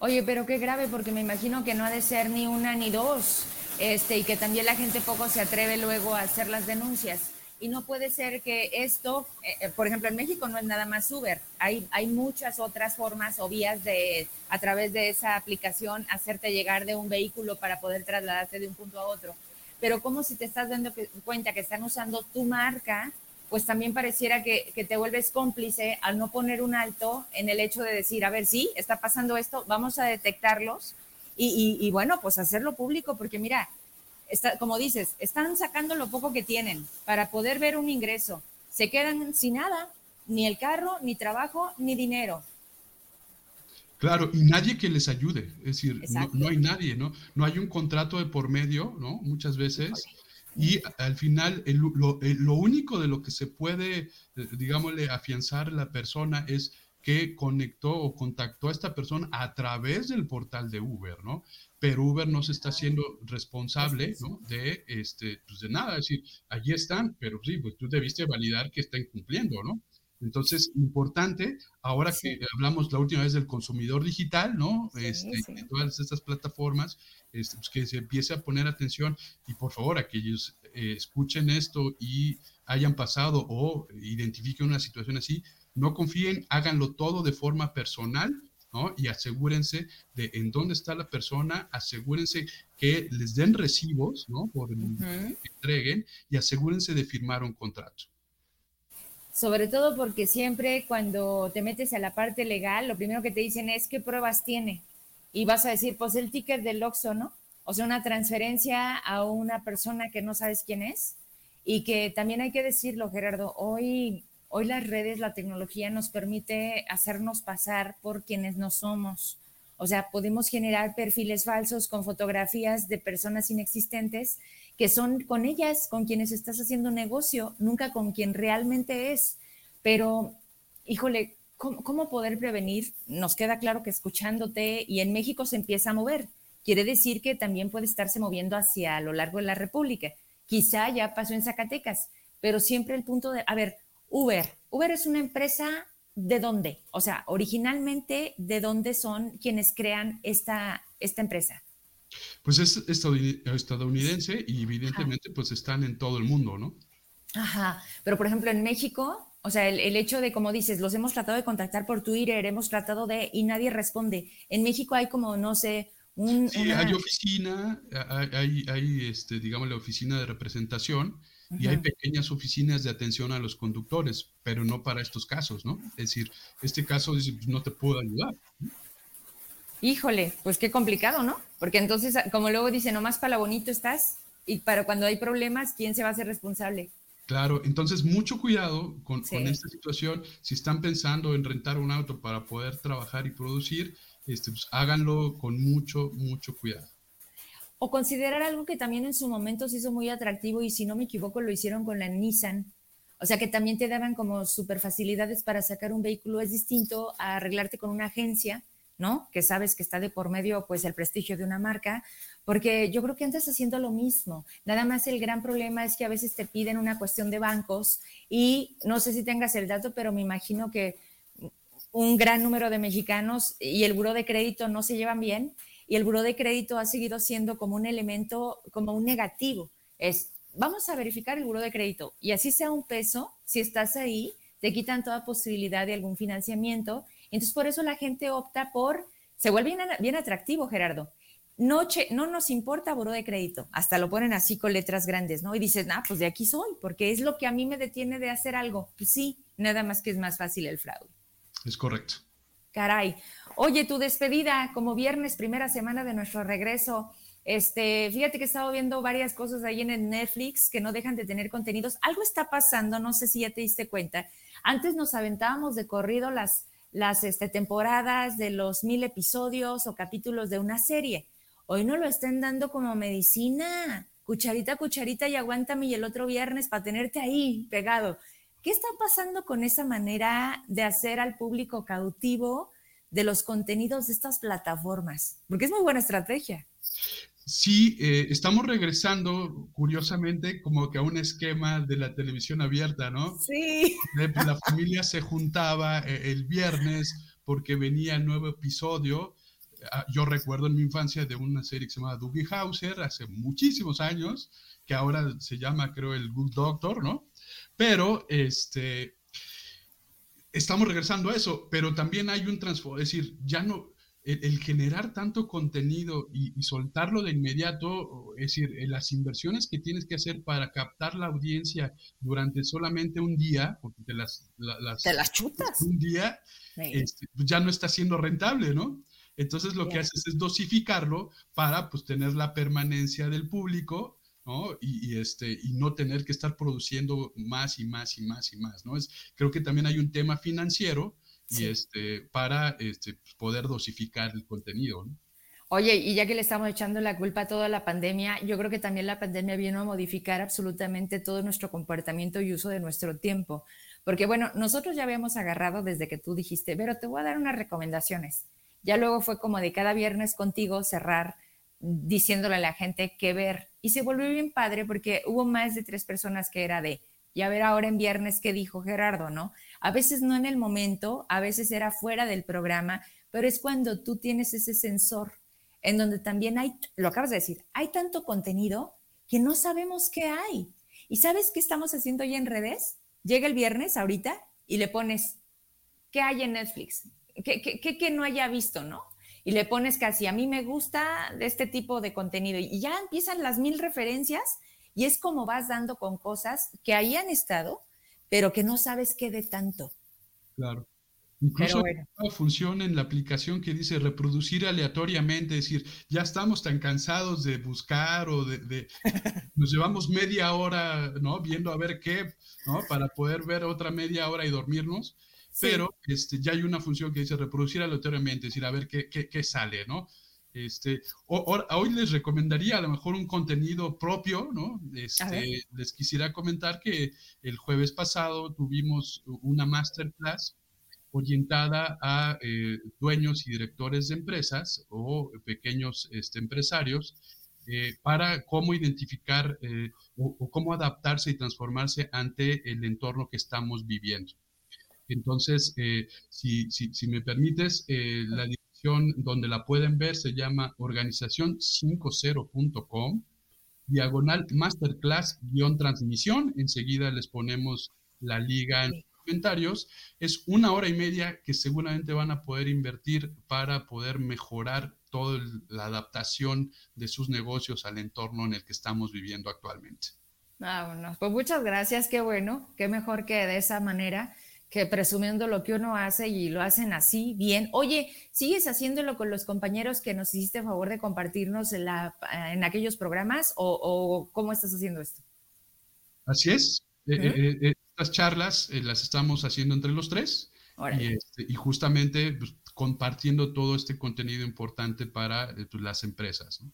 Oye, pero qué grave, porque me imagino que no ha de ser ni una ni dos, este, y que también la gente poco se atreve luego a hacer las denuncias y no puede ser que esto, eh, eh, por ejemplo, en México no es nada más Uber, hay, hay muchas otras formas o vías de, a través de esa aplicación, hacerte llegar de un vehículo para poder trasladarte de un punto a otro. pero como si te estás dando cuenta que están usando tu marca, pues también pareciera que, te vuelves cómplice al no poner un alto en el hecho de decir, a ver, sí, está pasando esto, vamos a detectarlos y, bueno, pues hacerlo público, porque mira, está, como dices, están sacando lo poco que tienen para poder ver un ingreso. Se quedan sin nada, ni el carro, ni trabajo, ni dinero. Claro, y nadie que les ayude, es decir, no, hay nadie, ¿no? No hay un contrato de por medio, ¿no? Muchas veces. Y al final, lo, único de lo que se puede, eh, digámosle, afianzar la persona es que conectó o contactó a esta persona a través del portal de Uber, ¿no? Pero Uber no se está haciendo responsable, ¿no? De, este, pues de nada, es decir, allí están, pero sí, pues tú debiste validar que estén cumpliendo, ¿no? Entonces, importante, ahora que hablamos la última vez del consumidor digital, ¿no? este, todas estas plataformas, este, pues que se empiece a poner atención y por favor, aquellos eh, escuchen esto y hayan pasado o identifiquen una situación así, no confíen, háganlo todo de forma personal, ¿no? Y asegúrense de en dónde está la persona, asegúrense que les den recibos, ¿no? Por que entreguen y asegúrense de firmar un contrato sobre todo porque siempre cuando te metes a la parte legal, lo primero que te dicen es qué pruebas tiene. Y vas a decir, pues el ticket del OXO, ¿no? O sea, una transferencia a una persona que no sabes quién es. Y que también hay que decirlo, Gerardo, hoy, hoy las redes, la tecnología nos permite hacernos pasar por quienes no somos. O sea, podemos generar perfiles falsos con fotografías de personas inexistentes que son con ellas con quienes estás haciendo negocio, nunca con quien realmente es. Pero, híjole, ¿cómo, poder prevenir? Nos queda claro que escuchándote y en México se empieza a mover. Quiere decir que también puede estarse moviendo hacia lo largo de la República. Quizá ya pasó en Zacatecas, pero siempre el punto de, a ver, Uber. Uber es una empresa de dónde? O sea, originalmente, ¿de dónde son quienes crean esta, esta empresa? Pues es estadounidense y evidentemente pues están en todo el mundo, ¿no? Ajá, pero por ejemplo en México, o sea, el, hecho de, como dices, los hemos tratado de contactar por Twitter, hemos tratado de, y nadie responde. En México hay como, no sé, un... Sí, hay oficina, hay, hay, este, digamos, la oficina de representación y hay pequeñas oficinas de atención a los conductores, pero no para estos casos, ¿no? Es decir, este caso pues, no te puedo ayudar. Híjole, pues qué complicado, ¿no? Porque entonces, como luego dice, nomás para lo bonito estás y para cuando hay problemas, ¿quién se va a hacer responsable? Claro, entonces mucho cuidado con, esta situación. Si están pensando en rentar un auto para poder trabajar y producir, este, pues háganlo con mucho, mucho cuidado. O considerar algo que también en su momento se hizo muy atractivo y si no me equivoco lo hicieron con la Nissan. O sea que también te daban como super facilidades para sacar un vehículo. Es distinto a arreglarte con una agencia ¿no? Que sabes que está de por medio, pues, el prestigio de una marca, porque yo creo que andas haciendo lo mismo. Nada más el gran problema es que a veces te piden una cuestión de bancos y no sé si tengas el dato, pero me imagino que un gran número de mexicanos y el buro de crédito no se llevan bien y el buro de crédito ha seguido siendo como un elemento, como un negativo. Es, vamos a verificar el buro de crédito y así sea un peso, si estás ahí, te quitan toda posibilidad de algún financiamiento entonces, por eso la gente opta por, se vuelve bien, atractivo, Gerardo. No, no nos importa buró de crédito, hasta lo ponen así con letras grandes, ¿no? Y dices, ah, pues de aquí soy, porque es lo que a mí me detiene de hacer algo. Pues sí, nada más que es más fácil el fraude. Es correcto. Caray. Oye, tu despedida, como viernes, primera semana de nuestro regreso. Este, fíjate que he estado viendo varias cosas ahí en Netflix que no dejan de tener contenidos. Algo está pasando, no sé si ya te diste cuenta. Antes nos aventábamos de corrido las las este, temporadas de los mil episodios o capítulos de una serie. Hoy no lo están dando como medicina, cucharita, cucharita y aguántame y el otro viernes para tenerte ahí pegado. ¿Qué está pasando con esa manera de hacer al público cautivo de los contenidos de estas plataformas? Porque es muy buena estrategia. Sí, eh, estamos regresando, curiosamente, como que a un esquema de la televisión abierta, ¿no? Sí. *laughs* Pues, la familia se juntaba eh, el viernes porque venía el nuevo episodio. Ah, yo recuerdo en mi infancia de una serie que se llamaba Dougie Hauser, hace muchísimos años, que ahora se llama, creo, el Good Doctor, ¿no? Pero, este, estamos regresando a eso, pero también hay un transformo, es decir, ya no, el, generar tanto contenido y, soltarlo de inmediato, es decir, las inversiones que tienes que hacer para captar la audiencia durante solamente un día, porque te las, las, chutas. Un día, este, pues ya no está siendo rentable, ¿no? Entonces lo que haces es dosificarlo para pues tener la permanencia del público, ¿no? Y, este, y no tener que estar produciendo más y más y más y más, ¿no? Es, creo que también hay un tema financiero y este, para este, poder dosificar el contenido, ¿no? Oye, y ya que le estamos echando la culpa a toda la pandemia, yo creo que también la pandemia vino a modificar absolutamente todo nuestro comportamiento y uso de nuestro tiempo. Porque bueno, nosotros ya habíamos agarrado desde que tú dijiste, pero te voy a dar unas recomendaciones. Ya luego fue como de cada viernes contigo cerrar diciéndole a la gente qué ver. Y se volvió bien padre porque hubo más de tres personas que era de, ya ver ahora en viernes qué dijo Gerardo, ¿no? A veces no en el momento, a veces era fuera del programa, pero es cuando tú tienes ese sensor en donde también hay, lo acabas de decir, hay tanto contenido que no sabemos qué hay. ¿Y sabes qué estamos haciendo hoy en redes? Llega el viernes ahorita y le pones, ¿qué hay en Netflix? que, no haya visto, ¿no? Y le pones casi, a mí me gusta de este tipo de contenido y ya empiezan las mil referencias y es como vas dando con cosas que ahí han estado, pero que no sabes qué de tanto. Claro. Incluso hay una función en la aplicación que dice reproducir aleatoriamente, es decir, ya estamos tan cansados de buscar o de, *laughs* nos llevamos media hora, ¿no? Viendo a ver qué, ¿no? Para poder ver otra media hora y dormirnos, pero este, ya hay una función que dice reproducir aleatoriamente, es decir, a ver qué, qué, sale, ¿no? Este, hoy les recomendaría a lo mejor un contenido propio, ¿no? Este, les quisiera comentar que el jueves pasado tuvimos una masterclass orientada a eh, dueños y directores de empresas o pequeños este, empresarios eh, para cómo identificar eh, o, cómo adaptarse y transformarse ante el entorno que estamos viviendo. Entonces, eh, si, si, me permites, eh, la dirección donde la pueden ver se llama organización50.com, diagonal masterclass-transmisión. Enseguida les ponemos la liga en los comentarios. Es una hora y media que seguramente van a poder invertir para poder mejorar toda la adaptación de sus negocios al entorno en el que estamos viviendo actualmente. Ah, pues muchas gracias, qué bueno, qué mejor que de esa manera que presumiendo lo que uno hace y lo hacen así, bien. Oye, ¿sigues haciéndolo con los compañeros que nos hiciste favor de compartirnos en, la, en aquellos programas o, cómo estás haciendo esto? Así es. Eh, eh, eh, estas charlas las estamos haciendo entre los tres y, este, y, justamente pues, compartiendo todo este contenido importante para pues, las empresas. ¿no?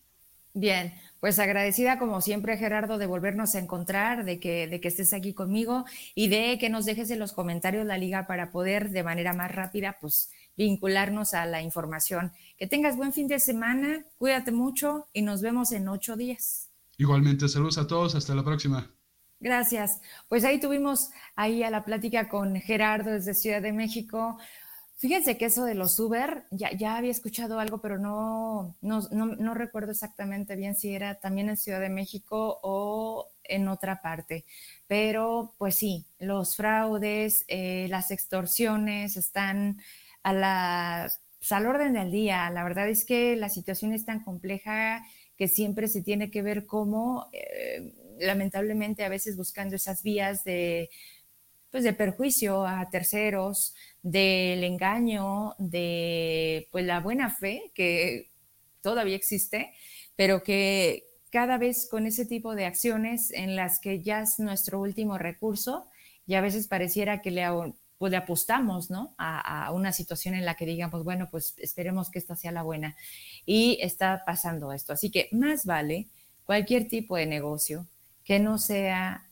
Bien, pues agradecida como siempre Gerardo de volvernos a encontrar, de que, de que estés aquí conmigo y de que nos dejes en los comentarios la liga para poder de manera más rápida pues vincularnos a la información. Que tengas buen fin de semana, cuídate mucho y nos vemos en ocho días. Igualmente, saludos a todos, hasta la próxima. Gracias. Pues ahí tuvimos ahí a la plática con Gerardo desde Ciudad de México. Fíjense que eso de los Uber, ya, había escuchado algo, pero no, no, no, recuerdo exactamente bien si era también en Ciudad de México o en otra parte. Pero pues sí, los fraudes, eh, las extorsiones están a la, pues, al orden del día. La verdad es que la situación es tan compleja que siempre se tiene que ver cómo, eh, lamentablemente, a veces buscando esas vías de, pues, de perjuicio a terceros, del engaño, de pues la buena fe que todavía existe, pero que cada vez con ese tipo de acciones en las que ya es nuestro último recurso y a veces pareciera que le, pues, le apostamos ¿no? a, a, una situación en la que digamos, bueno, pues esperemos que esta sea la buena. Y está pasando esto. Así que más vale cualquier tipo de negocio que no sea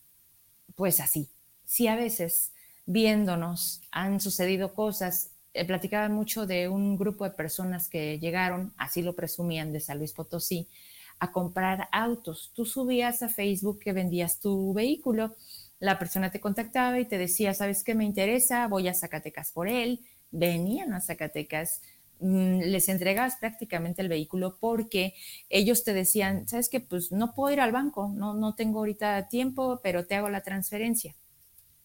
pues así. Si a veces viéndonos, han sucedido cosas. Eh, platicaban mucho de un grupo de personas que llegaron, así lo presumían, de San Luis Potosí, a comprar autos. Tú subías a Facebook que vendías tu vehículo, la persona te contactaba y te decía, ¿sabes qué me interesa? Voy a Zacatecas por él. Venían a Zacatecas, mm, les entregabas prácticamente el vehículo porque ellos te decían, ¿sabes qué? Pues no puedo ir al banco, no, no tengo ahorita tiempo, pero te hago la transferencia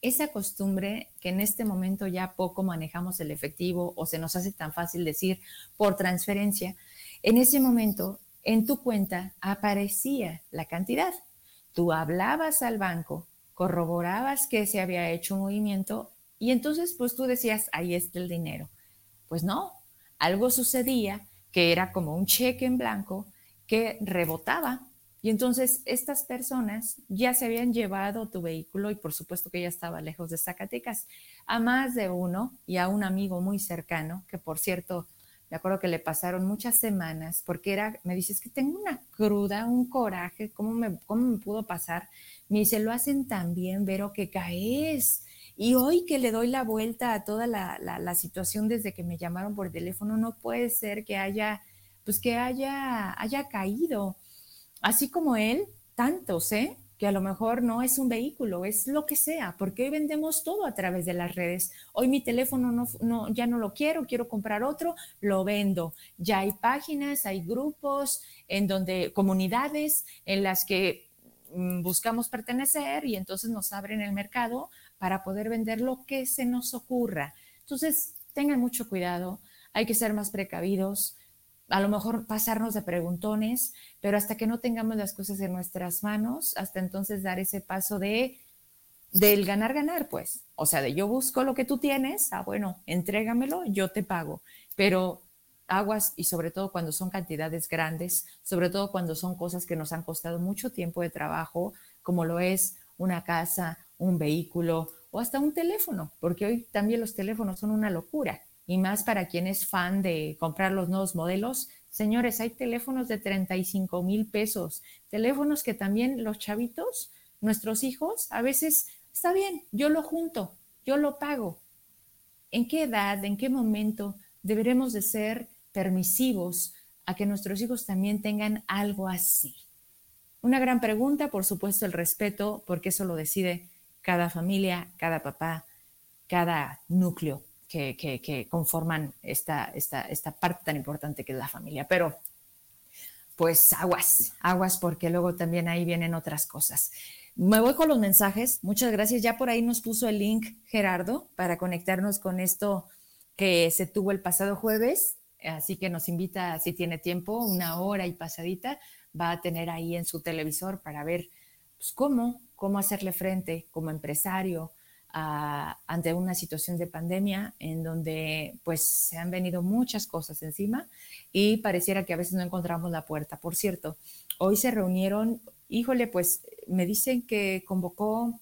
esa costumbre que en este momento ya poco manejamos el efectivo o se nos hace tan fácil decir por transferencia, en ese momento en tu cuenta aparecía la cantidad. Tú hablabas al banco, corroborabas que se había hecho un movimiento y entonces pues tú decías, ahí está el dinero. Pues no, algo sucedía que era como un cheque en blanco que rebotaba y entonces estas personas ya se habían llevado tu vehículo y por supuesto que ya estaba lejos de Zacatecas, a más de uno y a un amigo muy cercano, que por cierto, me acuerdo que le pasaron muchas semanas porque era, me dice, es que tengo una cruda, un coraje, ¿cómo me, cómo me pudo pasar? Me dice, lo hacen tan bien, Vero, que caes. Y hoy que le doy la vuelta a toda la, la, la situación desde que me llamaron por teléfono, no puede ser que haya, pues que haya, haya caído así como él, tantos, ¿eh? que a lo mejor no es un vehículo, es lo que sea, porque hoy vendemos todo a través de las redes. Hoy mi teléfono no, no, ya no lo quiero, quiero comprar otro, lo vendo. Ya hay páginas, hay grupos, en donde comunidades en las que mm, buscamos pertenecer y entonces nos abren el mercado para poder vender lo que se nos ocurra. Entonces, tengan mucho cuidado, hay que ser más precavidos, a lo mejor pasarnos de preguntones, pero hasta que no tengamos las cosas en nuestras manos, hasta entonces dar ese paso de del ganar ganar, pues. O sea, de yo busco lo que tú tienes, ah, bueno, entrégamelo, yo te pago. Pero aguas y sobre todo cuando son cantidades grandes, sobre todo cuando son cosas que nos han costado mucho tiempo de trabajo, como lo es una casa, un vehículo o hasta un teléfono, porque hoy también los teléfonos son una locura y más para quien es fan de comprar los nuevos modelos. Señores, hay teléfonos de 35 mil pesos, teléfonos que también los chavitos, nuestros hijos, a veces, está bien, yo lo junto, yo lo pago. ¿En qué edad, en qué momento deberemos de ser permisivos a que nuestros hijos también tengan algo así? Una gran pregunta, por supuesto, el respeto, porque eso lo decide cada familia, cada papá, cada núcleo que, conforman esta, esta, esta parte tan importante que es la familia. Pero pues aguas, aguas porque luego también ahí vienen otras cosas. Me voy con los mensajes. Muchas gracias. Ya por ahí nos puso el link Gerardo para conectarnos con esto que se tuvo el pasado jueves. Así que nos invita, si tiene tiempo, una hora y pasadita, va a tener ahí en su televisor para ver pues, cómo, cómo hacerle frente como empresario, ante una situación de pandemia en donde pues se han venido muchas cosas encima y pareciera que a veces no encontramos la puerta. Por cierto, hoy se reunieron, híjole, pues me dicen que convocó,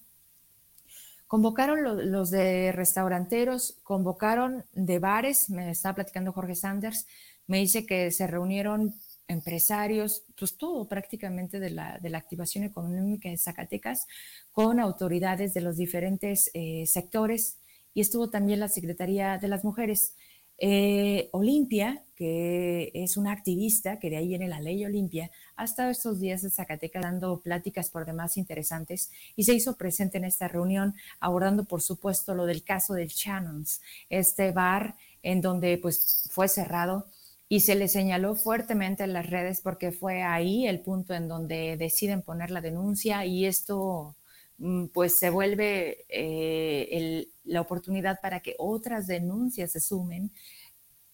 convocaron los de restauranteros, convocaron de bares, me estaba platicando Jorge Sanders, me dice que se reunieron empresarios, pues todo prácticamente de la, de la activación económica de Zacatecas, con autoridades de los diferentes eh, sectores y estuvo también la Secretaría de las Mujeres. Eh, Olimpia, que es una activista, que de ahí viene la ley Olimpia, ha estado estos días en Zacatecas dando pláticas por demás interesantes y se hizo presente en esta reunión abordando, por supuesto, lo del caso del Shannons, este bar en donde pues fue cerrado y se le señaló fuertemente en las redes porque fue ahí el punto en donde deciden poner la denuncia y esto mm, pues se vuelve eh, la oportunidad para que otras denuncias se sumen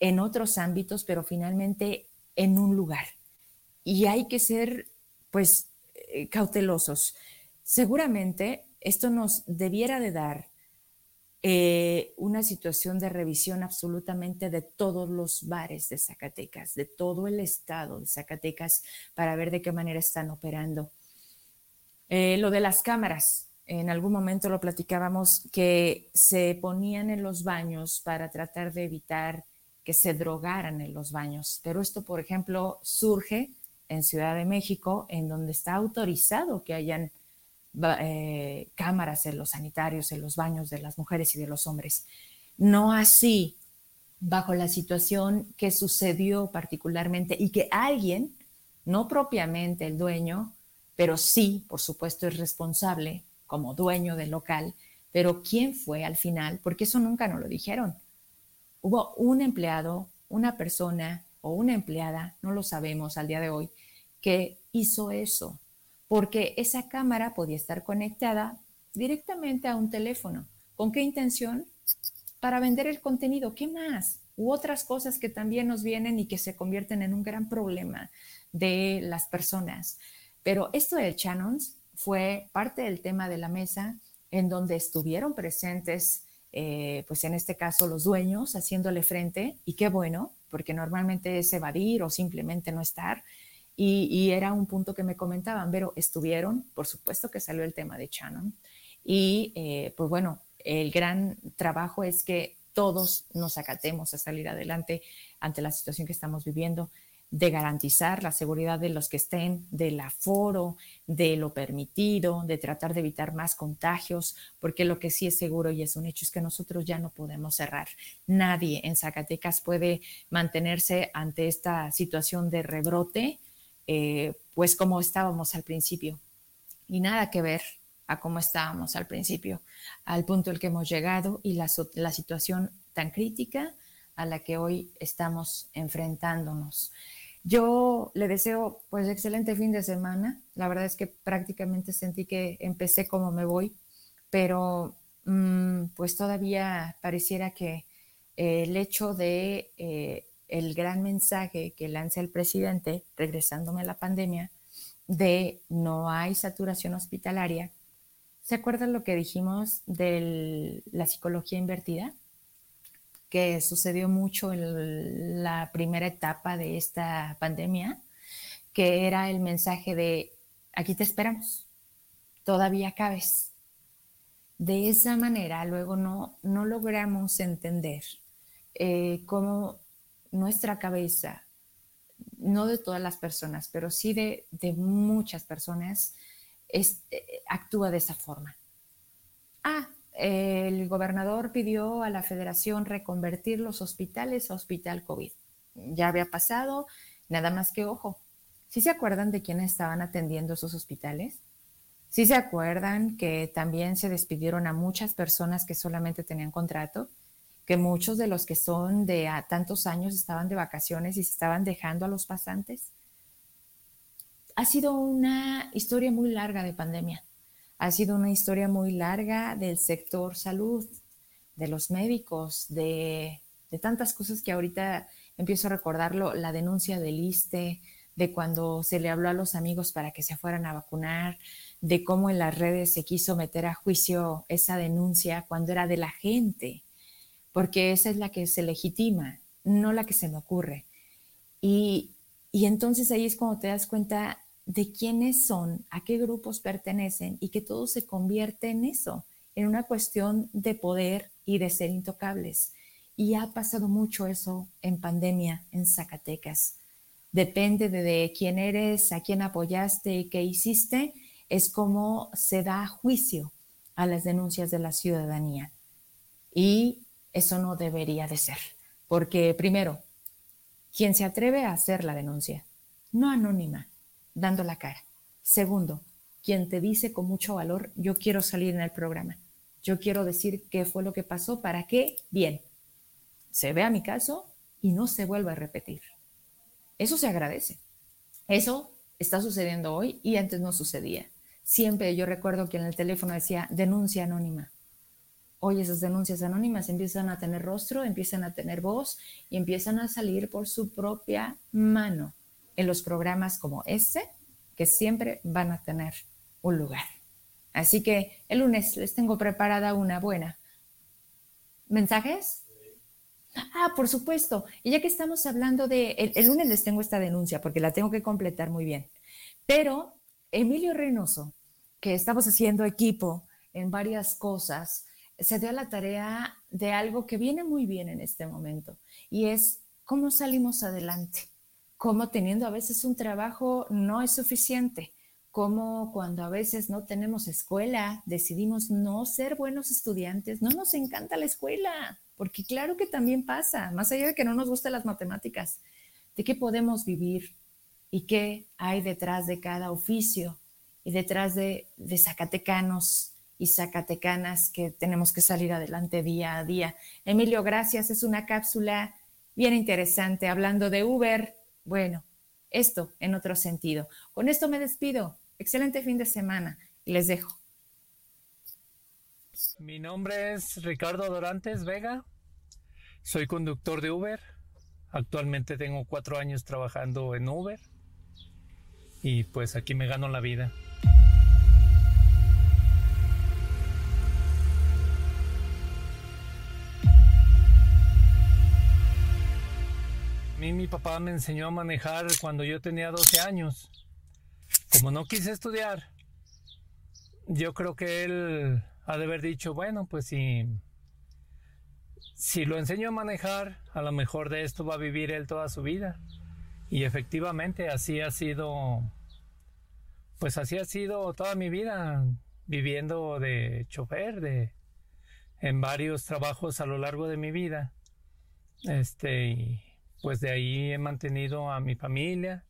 en otros ámbitos, pero finalmente en un lugar. Y hay que ser pues eh, cautelosos. Seguramente esto nos debiera de dar eh, una situación de revisión absolutamente de todos los bares de Zacatecas, de todo el estado de Zacatecas, para ver de qué manera están operando. Eh, lo de las cámaras, en algún momento lo platicábamos, que se ponían en los baños para tratar de evitar que se drogaran en los baños. Pero esto, por ejemplo, surge en Ciudad de México, en donde está autorizado que hayan eh, cámaras en los sanitarios, en los baños de las mujeres y de los hombres. No así bajo la situación que sucedió particularmente y que alguien, no propiamente el dueño, pero sí, por supuesto, es responsable como dueño del local, pero ¿quién fue al final? Porque eso nunca nos lo dijeron. Hubo un empleado, una persona o una empleada, no lo sabemos al día de hoy, que hizo eso porque esa cámara podía estar conectada directamente a un teléfono. ¿Con qué intención? Para vender el contenido. ¿Qué más? U otras cosas que también nos vienen y que se convierten en un gran problema de las personas. Pero esto del Shannons fue parte del tema de la mesa en donde estuvieron presentes, eh, pues en este caso los dueños haciéndole frente, y qué bueno, porque normalmente es evadir o simplemente no estar. Y, era un punto que me comentaban, pero estuvieron, por supuesto que salió el tema de Shannon. Y eh, pues bueno, el gran trabajo es que todos nos acatemos a salir adelante ante la situación que estamos viviendo de garantizar la seguridad de los que estén, del aforo, de lo permitido, de tratar de evitar más contagios, porque lo que sí es seguro y es un hecho es que nosotros ya no podemos cerrar. Nadie en Zacatecas puede mantenerse ante esta situación de rebrote, eh, pues como estábamos al principio. Y nada que ver a cómo estábamos al principio, al punto al que hemos llegado y la, situación tan crítica a la que hoy estamos enfrentándonos. Yo le deseo pues excelente fin de semana. La verdad es que prácticamente sentí que empecé como me voy, pero mm, pues todavía pareciera que el hecho de eh, el gran mensaje que lanza el presidente, regresándome a la pandemia, de no hay saturación hospitalaria. ¿Se acuerdan lo que dijimos de la psicología invertida? que sucedió mucho en la primera etapa de esta pandemia, que era el mensaje de, aquí te esperamos, todavía cabes. De esa manera luego no, no logramos entender eh, cómo nuestra cabeza, no de todas las personas, pero sí de, muchas personas, eh, actúa de esa forma. Ah, el gobernador pidió a la federación reconvertir los hospitales a hospital COVID. Ya había pasado, nada más que ojo. ¿Sí se acuerdan de quiénes estaban atendiendo esos hospitales? ¿Sí se acuerdan que también se despidieron a muchas personas que solamente tenían contrato? Que muchos de los que son de a tantos años estaban de vacaciones y se estaban dejando a los pasantes. Ha sido una historia muy larga de pandemia ha sido una historia muy larga del sector salud, de los médicos, de, tantas cosas que ahorita empiezo a recordarlo, la denuncia del ISTE, de cuando se le habló a los amigos para que se fueran a vacunar, de cómo en las redes se quiso meter a juicio esa denuncia cuando era de la gente, porque esa es la que se legitima, no la que se me ocurre. Y, y entonces ahí es cuando te das cuenta de quiénes son, a qué grupos pertenecen y que todo se convierte en eso, en una cuestión de poder y de ser intocables. Y ha pasado mucho eso en pandemia en Zacatecas. Depende de, quién eres, a quién apoyaste y qué hiciste, es como se da juicio a las denuncias de la ciudadanía. Y eso no debería de ser, porque primero, quien se atreve a hacer la denuncia, no anónima, dando la cara. Segundo, quien te dice con mucho valor, yo quiero salir en el programa. Yo quiero decir qué fue lo que pasó, para qué, bien. Se vea mi caso y no se vuelva a repetir. Eso se agradece. Eso está sucediendo hoy y antes no sucedía. Siempre yo recuerdo que en el teléfono decía denuncia anónima. Hoy esas denuncias anónimas empiezan a tener rostro, empiezan a tener voz y empiezan a salir por su propia mano en los programas como este, que siempre van a tener un lugar. Así que el lunes les tengo preparada una buena. ¿Mensajes? Ah, por supuesto. Y ya que estamos hablando de, el, lunes les tengo esta denuncia porque la tengo que completar muy bien. Pero Emilio Reynoso, que estamos haciendo equipo en varias cosas, se dio la tarea de algo que viene muy bien en este momento y es cómo salimos adelante cómo teniendo a veces un trabajo no es suficiente, cómo cuando a veces no tenemos escuela, decidimos no ser buenos estudiantes, no nos encanta la escuela, porque claro que también pasa, más allá de que no nos gusten las matemáticas, de qué podemos vivir y qué hay detrás de cada oficio y detrás de, de zacatecanos y zacatecanas que tenemos que salir adelante día a día. Emilio, gracias. Es una cápsula bien interesante hablando de Uber, bueno, esto en otro sentido. Con esto me despido. Excelente fin de semana les dejo. Mi nombre es Ricardo Dorantes Vega. Soy conductor de Uber. Actualmente tengo cuatro años trabajando en Uber. Y pues aquí me gano la vida. Mí mi papá me enseñó a manejar cuando yo tenía 12 años. Como no quise estudiar, yo creo que él ha de haber dicho, bueno, pues si, si lo enseño a manejar, a lo mejor de esto va a vivir él toda su vida. Y efectivamente así ha sido, pues así ha sido toda mi vida, viviendo de chofer, de, en varios trabajos a lo largo de mi vida. Este, y pues de ahí he mantenido a mi familia,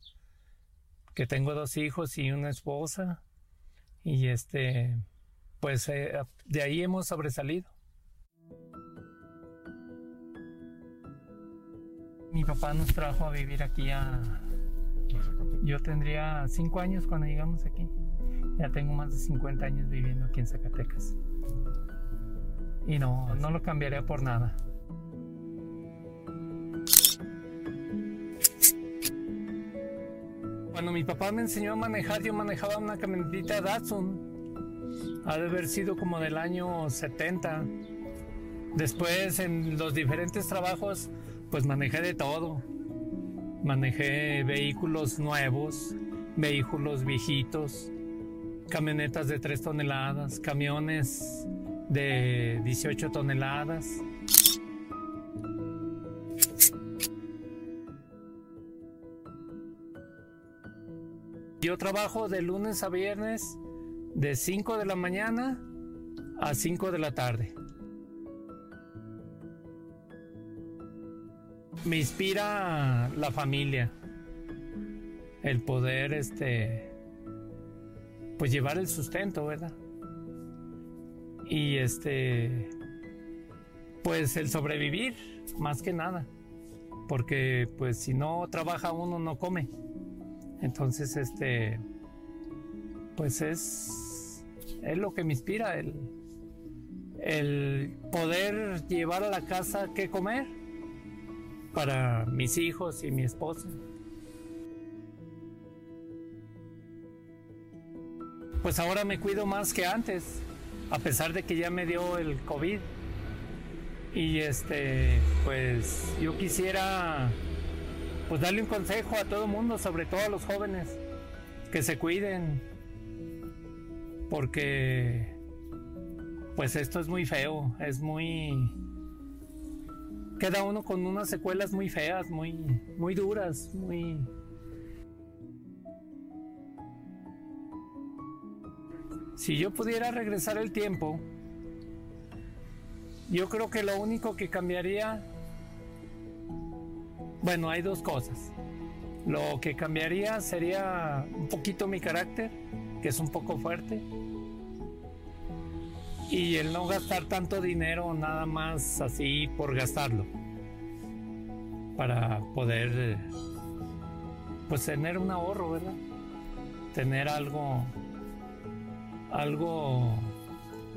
que tengo dos hijos y una esposa. Y este, pues eh, de ahí hemos sobresalido. Mi papá nos trajo a vivir aquí a... Yo tendría cinco años cuando llegamos aquí. Ya tengo más de 50 años viviendo aquí en Zacatecas. Y no, no lo cambiaría por nada. Cuando mi papá me enseñó a manejar, yo manejaba una camionetita Datsun ha de haber sido como del año 70. Después en los diferentes trabajos pues manejé de todo. Manejé vehículos nuevos, vehículos viejitos, camionetas de 3 toneladas, camiones de 18 toneladas. Yo trabajo de lunes a viernes de 5 de la mañana a 5 de la tarde. Me inspira la familia, el poder, este, pues llevar el sustento, ¿verdad? Y este, pues el sobrevivir, más que nada, porque pues si no trabaja uno no come. Entonces, este, pues es, es lo que me inspira, el, el poder llevar a la casa qué comer para mis hijos y mi esposa. Pues ahora me cuido más que antes, a pesar de que ya me dio el COVID. Y este, pues yo quisiera pues darle un consejo a todo mundo, sobre todo a los jóvenes, que se cuiden, porque pues esto es muy feo, es muy queda uno con unas secuelas muy feas, muy muy duras, muy Si yo pudiera regresar el tiempo, yo creo que lo único que cambiaría bueno, hay dos cosas. Lo que cambiaría sería un poquito mi carácter, que es un poco fuerte, y el no gastar tanto dinero nada más así por gastarlo para poder pues tener un ahorro, ¿verdad? Tener algo algo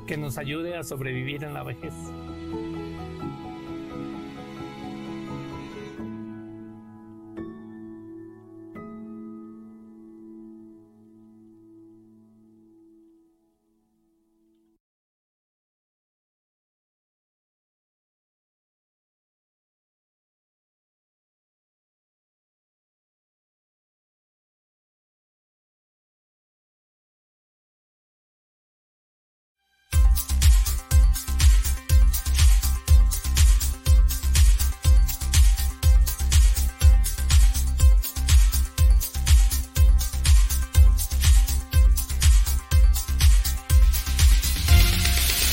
que nos ayude a sobrevivir en la vejez.